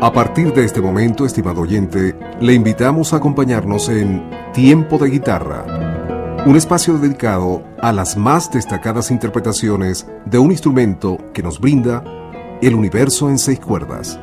A partir de este momento, estimado oyente, le invitamos a acompañarnos en Tiempo de Guitarra, un espacio dedicado a las más destacadas interpretaciones de un instrumento que nos brinda el universo en seis cuerdas.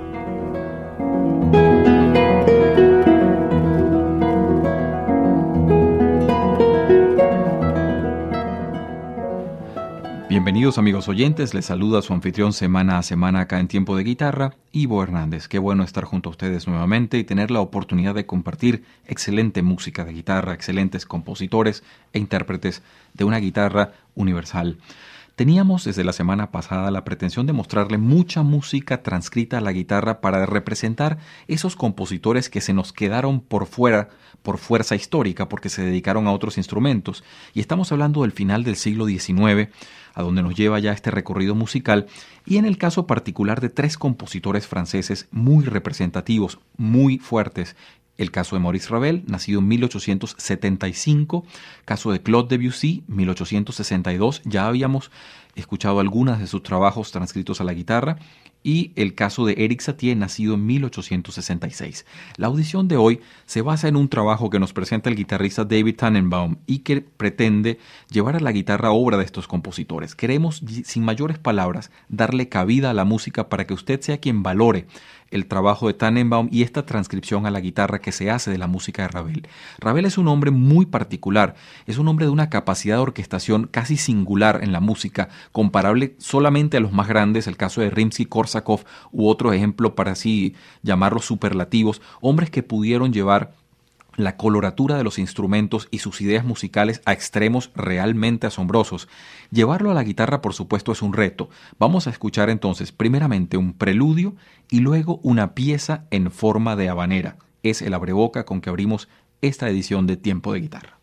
Bienvenidos amigos oyentes, les saluda su anfitrión semana a semana acá en Tiempo de Guitarra, Ivo Hernández. Qué bueno estar junto a ustedes nuevamente y tener la oportunidad de compartir excelente música de guitarra, excelentes compositores e intérpretes de una guitarra universal. Teníamos desde la semana pasada la pretensión de mostrarle mucha música transcrita a la guitarra para representar esos compositores que se nos quedaron por fuera por fuerza histórica porque se dedicaron a otros instrumentos. Y estamos hablando del final del siglo XIX, a donde nos lleva ya este recorrido musical, y en el caso particular de tres compositores franceses muy representativos, muy fuertes, el caso de Maurice Ravel, nacido en 1875, caso de Claude Debussy, 1862, ya habíamos escuchado algunas de sus trabajos transcritos a la guitarra, y el caso de Eric Satie, nacido en 1866. La audición de hoy se basa en un trabajo que nos presenta el guitarrista David Tannenbaum y que pretende llevar a la guitarra obra de estos compositores. Queremos, sin mayores palabras, darle cabida a la música para que usted sea quien valore el trabajo de Tannenbaum y esta transcripción a la guitarra que se hace de la música de Ravel. Ravel es un hombre muy particular, es un hombre de una capacidad de orquestación casi singular en la música, comparable solamente a los más grandes, el caso de Rimsky-Korsakov u otro ejemplo para así llamarlos superlativos, hombres que pudieron llevar la coloratura de los instrumentos y sus ideas musicales a extremos realmente asombrosos. Llevarlo a la guitarra, por supuesto, es un reto. Vamos a escuchar entonces primeramente un preludio y luego una pieza en forma de habanera. Es el abreboca con que abrimos esta edición de Tiempo de Guitarra.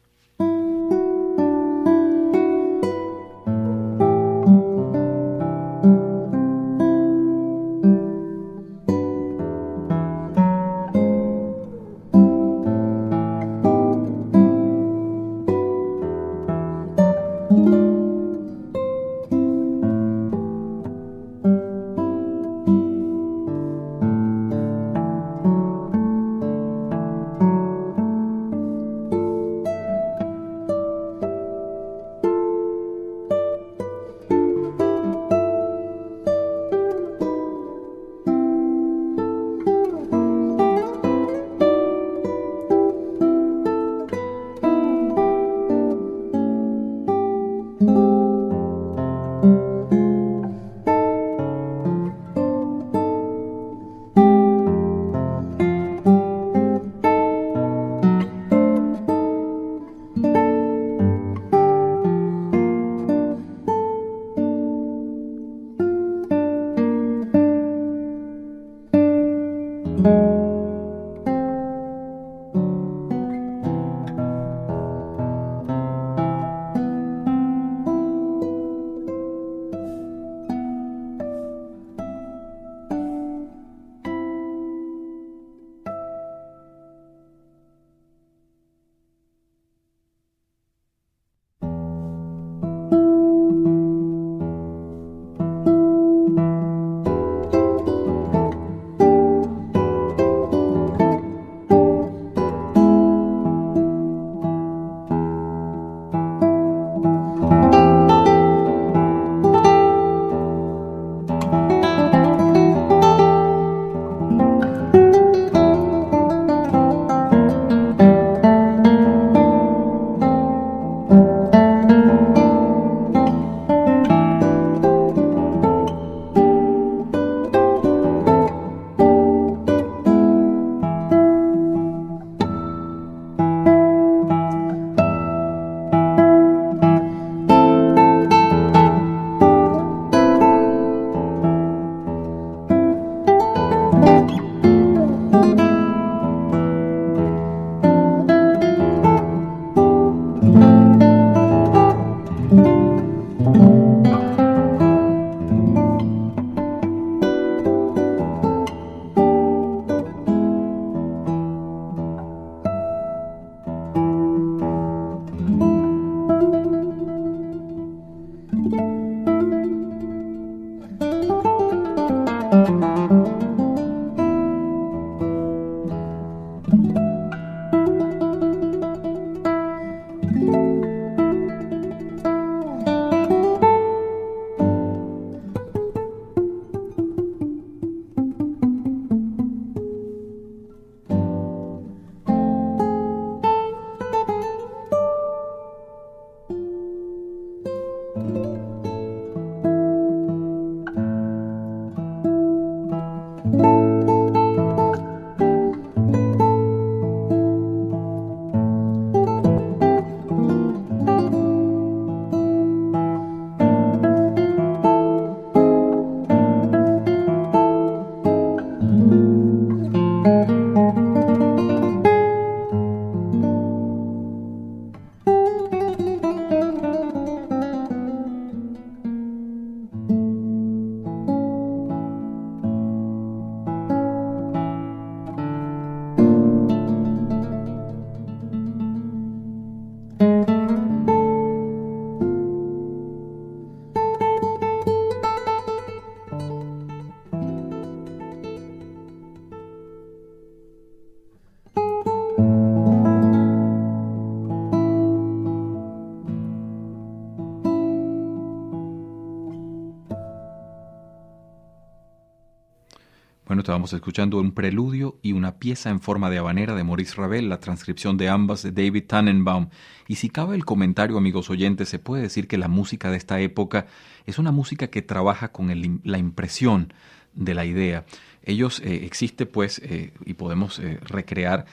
Estábamos escuchando un preludio y una pieza en forma de habanera de Maurice Ravel, la transcripción de ambas de David Tannenbaum. Y si cabe el comentario, amigos oyentes, se puede decir que la música de esta época es una música que trabaja con la impresión de la idea. Ellos eh, existe pues eh, y podemos eh, recrear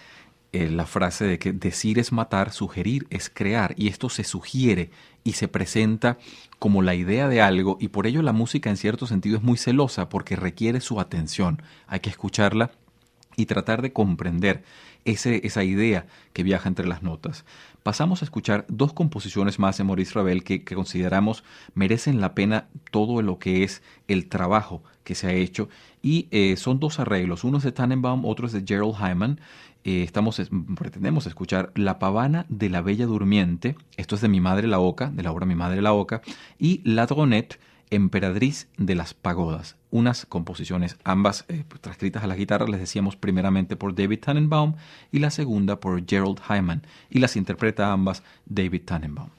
la frase de que decir es matar, sugerir es crear, y esto se sugiere y se presenta como la idea de algo y por ello la música en cierto sentido es muy celosa porque requiere su atención. Hay que escucharla y tratar de comprender ese, esa idea que viaja entre las notas. Pasamos a escuchar dos composiciones más de Maurice Ravel que, consideramos merecen la pena todo lo que es el trabajo que se ha hecho y eh, son dos arreglos, uno es de Tannenbaum, otro es de Gerald Hyman. Eh, estamos, pretendemos escuchar La pavana de la Bella Durmiente, esto es de Mi Madre la Oca, de la obra Mi Madre la Oca, y La Dronette, Emperatriz de las Pagodas, unas composiciones ambas eh, transcritas a la guitarra, les decíamos primeramente por David Tannenbaum y la segunda por Gerald Hyman, y las interpreta ambas David Tannenbaum.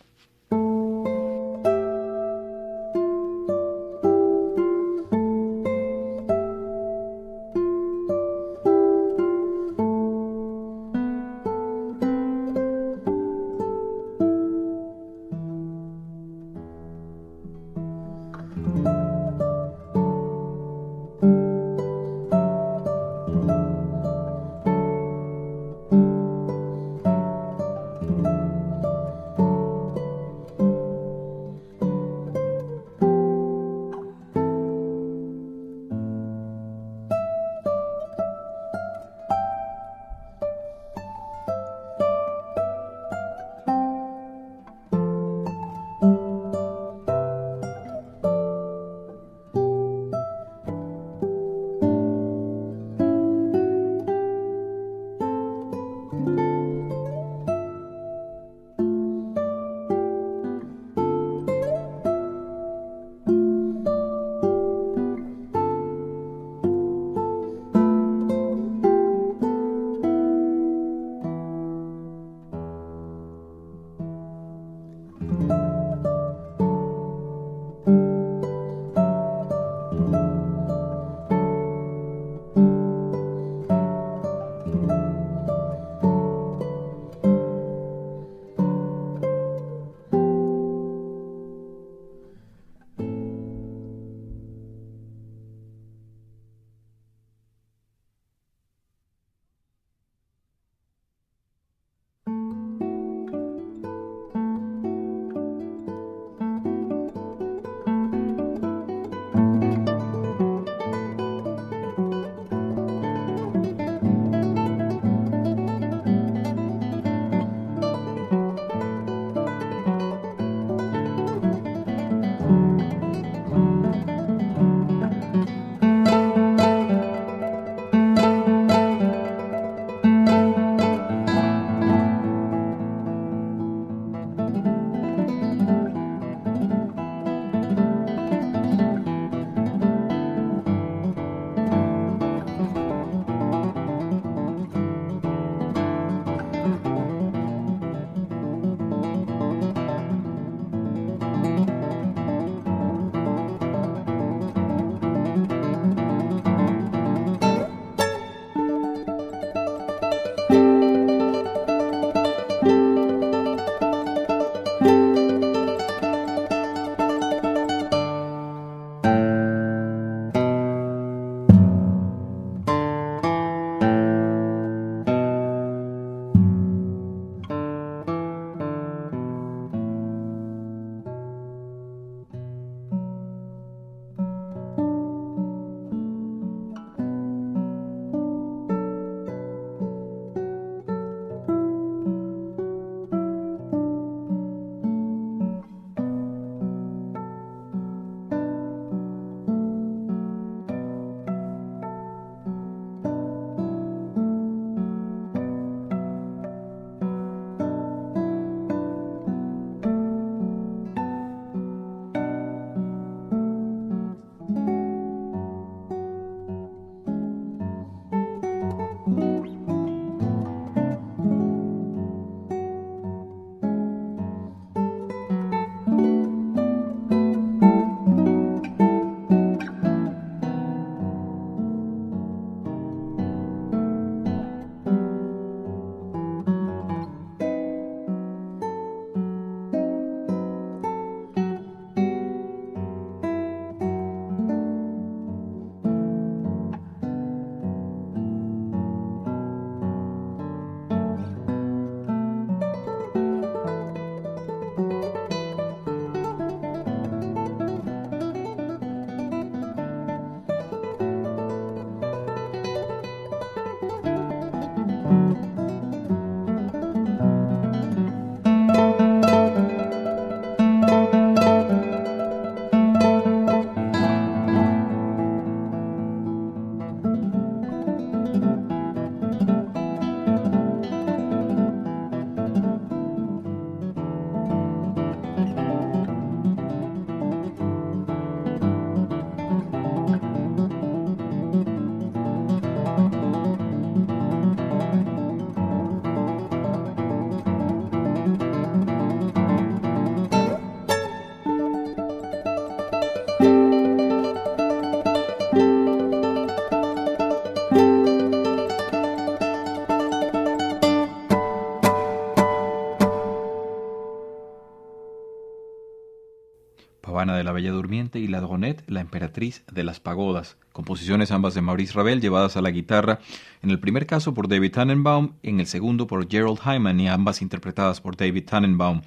Pavana de la Bella Durmiente y La Dronette, la Emperatriz de las Pagodas, composiciones ambas de Maurice Ravel llevadas a la guitarra, en el primer caso por David Tannenbaum, en el segundo por Gerald Hyman y ambas interpretadas por David Tannenbaum.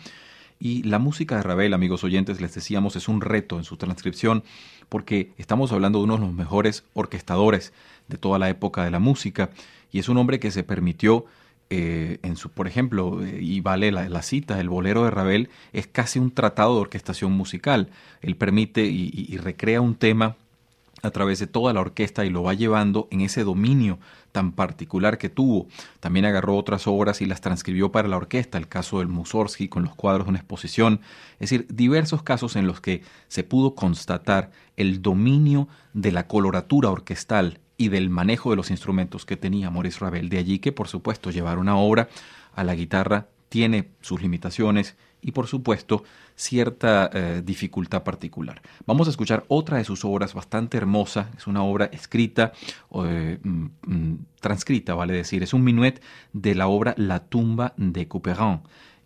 Y la música de Ravel, amigos oyentes, les decíamos, es un reto en su transcripción porque estamos hablando de uno de los mejores orquestadores de toda la época de la música y es un hombre que se permitió eh, en su, por ejemplo, eh, y vale la, cita, el bolero de Ravel es casi un tratado de orquestación musical. Él permite y recrea un tema a través de toda la orquesta y lo va llevando en ese dominio tan particular que tuvo. También agarró otras obras y las transcribió para la orquesta, el caso del Mussorgsky con los cuadros de una exposición, es decir, diversos casos en los que se pudo constatar el dominio de la coloratura orquestal y del manejo de los instrumentos que tenía Maurice Ravel. De allí que, por supuesto, llevar una obra a la guitarra tiene sus limitaciones y por supuesto cierta eh, dificultad particular. Vamos a escuchar otra de sus obras bastante hermosa, es una obra escrita, eh, mm, mm, transcrita, vale decir, es un minuet de la obra La tumba de Couperin.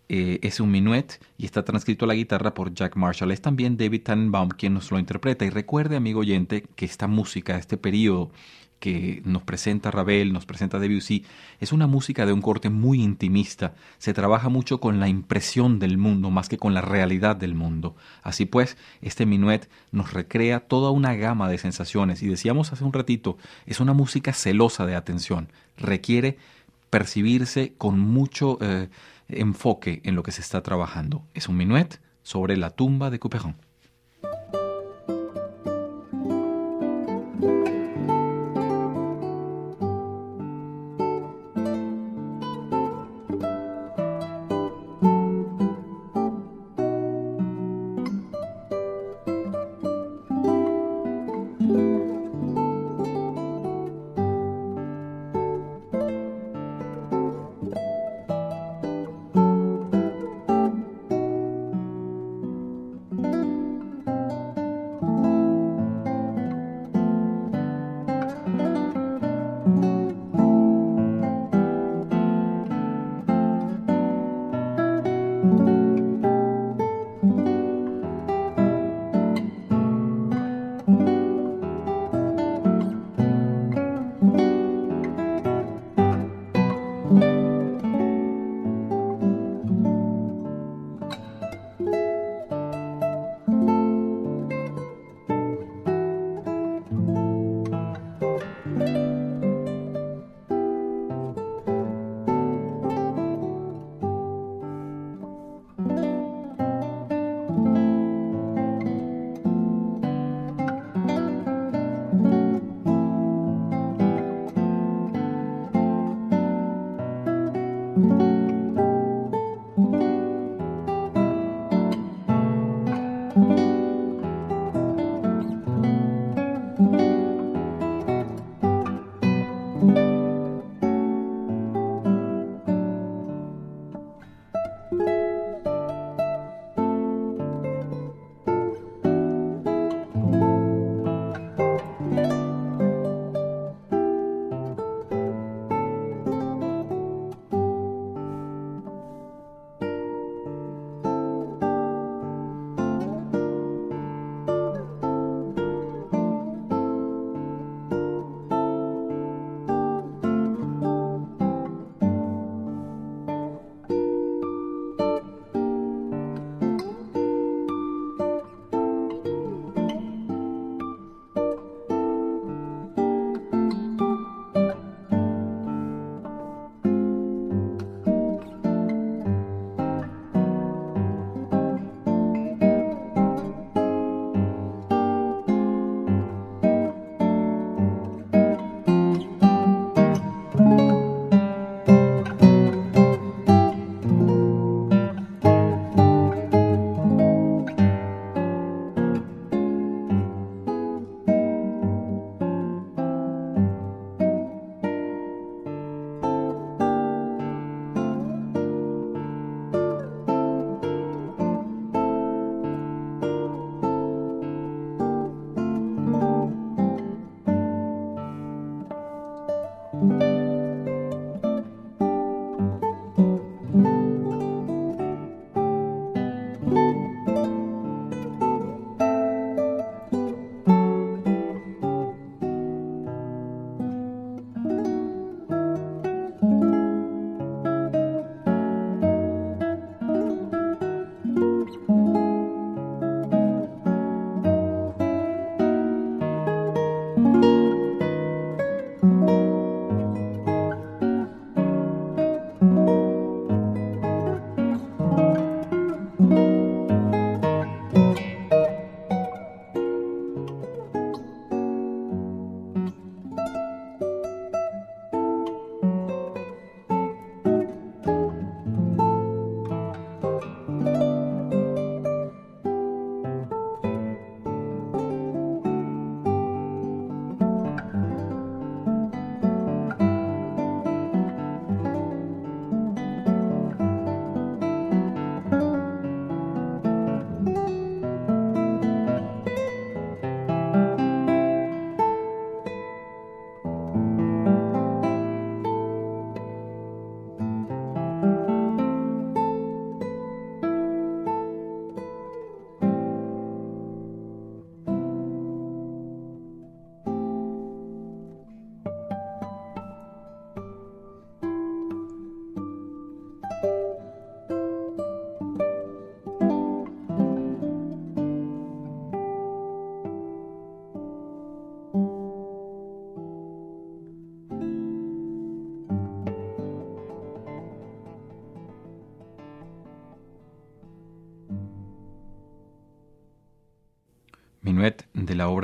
Eh, es un minuet y está transcrito a la guitarra por Jack Marshall. Es también David Tannenbaum quien nos lo interpreta. Y recuerde, amigo oyente, que esta música, este periodo que nos presenta Ravel, nos presenta Debussy, es una música de un corte muy intimista. Se trabaja mucho con la impresión del mundo más que con la realidad del mundo. Así pues, este minuet nos recrea toda una gama de sensaciones y decíamos hace un ratito, es una música celosa de atención. Requiere percibirse con mucho eh, enfoque en lo que se está trabajando. Es un minuet sobre la tumba de Couperin.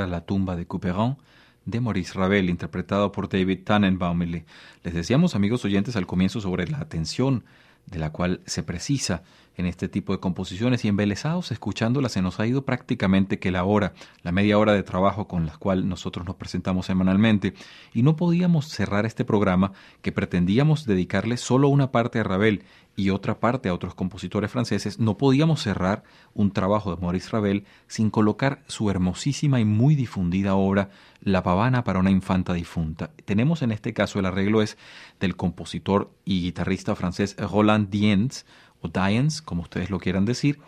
La tumba de Couperin de Maurice Ravel, interpretado por David Tannenbaum. Les decíamos, amigos oyentes, al comienzo sobre la atención de la cual se precisa en este tipo de composiciones y embelesados escuchándolas se nos ha ido prácticamente que la hora, la media hora de trabajo con la cual nosotros nos presentamos semanalmente y no podíamos cerrar este programa que pretendíamos dedicarle solo una parte a Ravel y otra parte a otros compositores franceses, no podíamos cerrar un trabajo de Maurice Ravel sin colocar su hermosísima y muy difundida obra La pavana para una infanta difunta. Tenemos en este caso el arreglo es del compositor y guitarrista francés Roland Diens, o como ustedes lo quieran decir.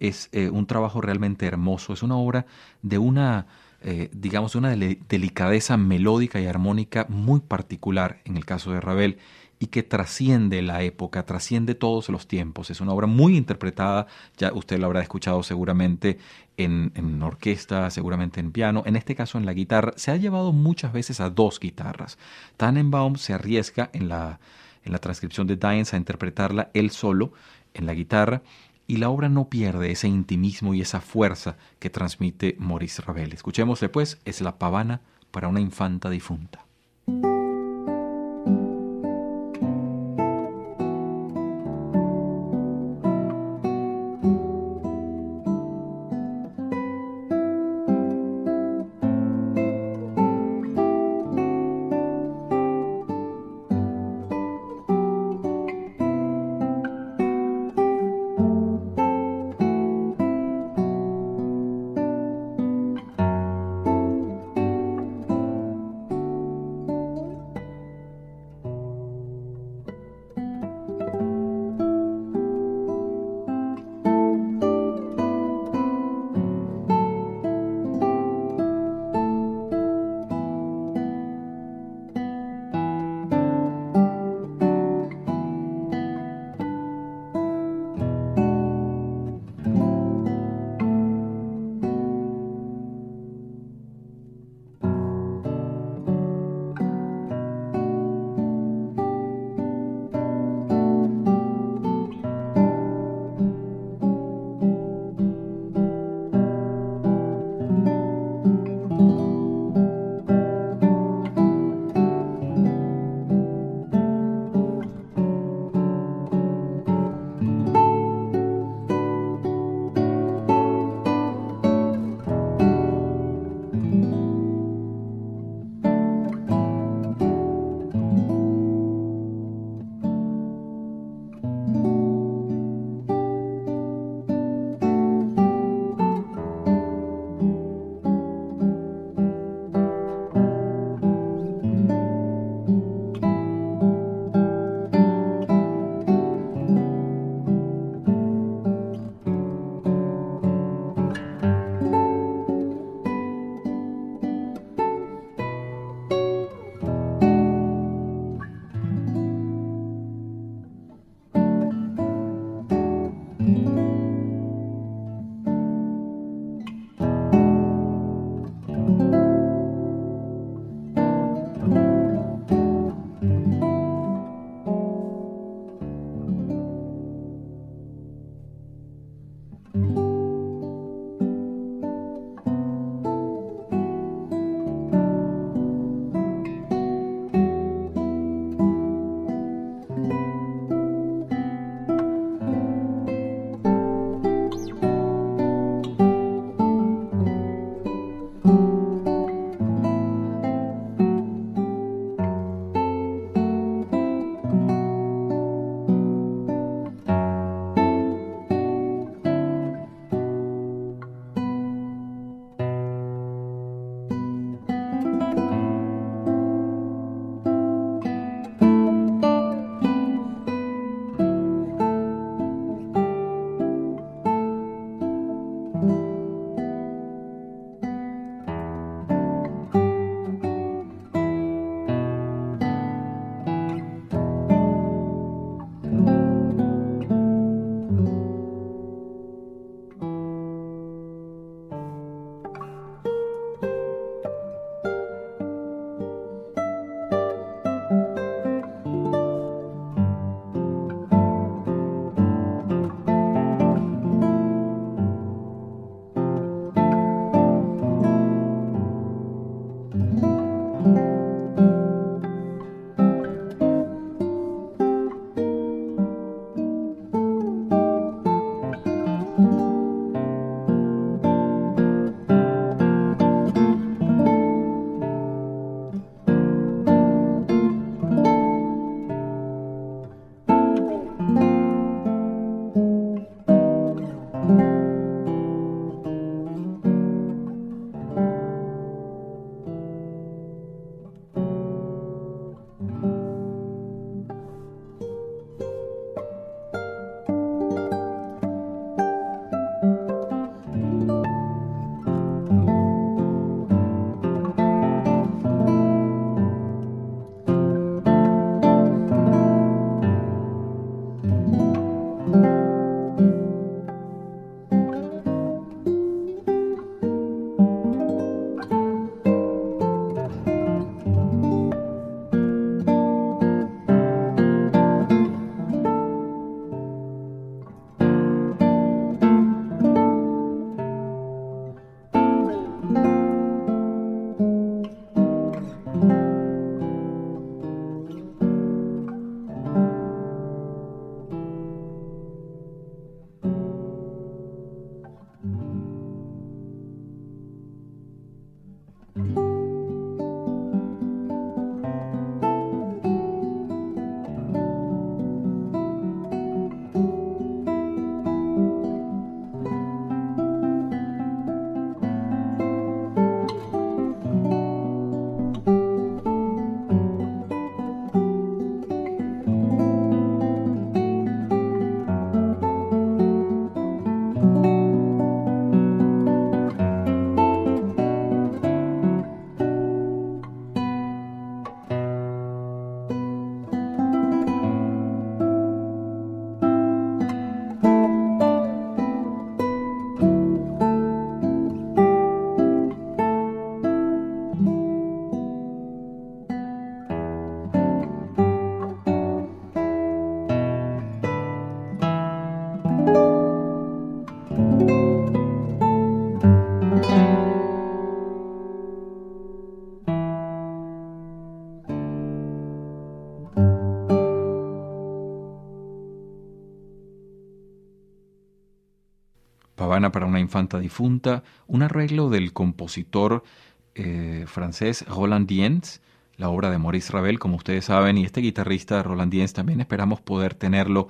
Es eh, un trabajo realmente hermoso, es una obra de una, eh, digamos, de una delicadeza melódica y armónica muy particular en el caso de Ravel y que trasciende la época, trasciende todos los tiempos. Es una obra muy interpretada, ya usted la habrá escuchado seguramente en, en, orquesta, seguramente en piano, en este caso en la guitarra. Se ha llevado muchas veces a dos guitarras. Tannenbaum se arriesga en la, en la transcripción de Dines a interpretarla él solo en la guitarra y la obra no pierde ese intimismo y esa fuerza que transmite Maurice Ravel. Escuchémosle pues, es la pavana para una infanta difunta. Un arreglo del compositor eh, francés Roland Diens, la obra de Maurice Ravel, como ustedes saben, y este guitarrista Roland Diens también esperamos poder tenerlo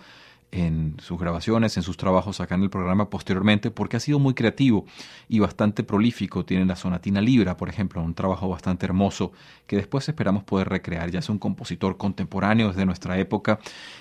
en sus grabaciones, en sus trabajos acá en el programa posteriormente, porque ha sido muy creativo y bastante prolífico. Tiene la Sonatina Libra, por ejemplo, un trabajo bastante hermoso que después esperamos poder recrear. Ya es un compositor contemporáneo desde nuestra época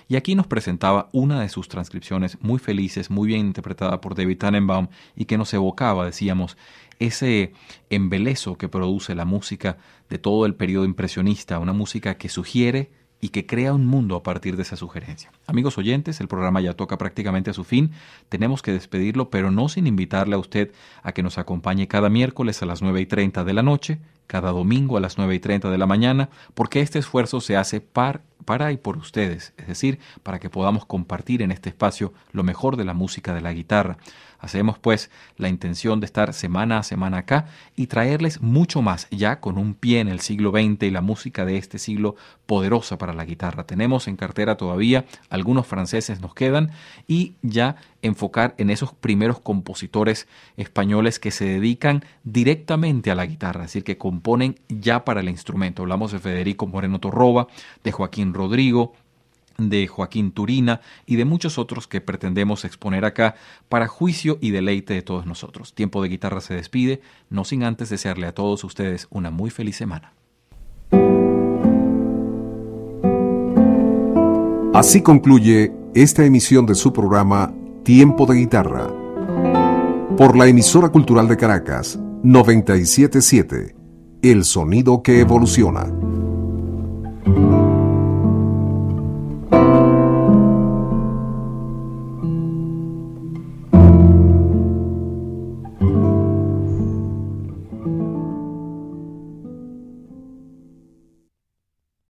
y aquí nos presentaba una de sus transcripciones muy felices, muy bien interpretada por David Tannenbaum y que nos evocaba, decíamos, ese embelezo que produce la música de todo el periodo impresionista, una música que sugiere y que crea un mundo a partir de esa sugerencia. Amigos oyentes, el programa ya toca prácticamente a su fin, tenemos que despedirlo, pero no sin invitarle a usted a que nos acompañe cada miércoles a las nueve y treinta de la noche, cada domingo a las nueve y treinta de la mañana, porque este esfuerzo se hace par, para y por ustedes, es decir, para que podamos compartir en este espacio lo mejor de la música de la guitarra. Hacemos pues la intención de estar semana a semana acá y traerles mucho más, ya con un pie en el siglo XX y la música de este siglo poderosa para la guitarra. Tenemos en cartera todavía, algunos franceses nos quedan, y ya enfocar en esos primeros compositores españoles que se dedican directamente a la guitarra, es decir, que componen ya para el instrumento. Hablamos de Federico Moreno Torroba, de Joaquín Rodrigo, de Joaquín Turina y de muchos otros que pretendemos exponer acá para juicio y deleite de todos nosotros. Tiempo de guitarra se despide, no sin antes desearle a todos ustedes una muy feliz semana. Así concluye esta emisión de su programa Tiempo de Guitarra por la emisora cultural de Caracas 977, el sonido que evoluciona.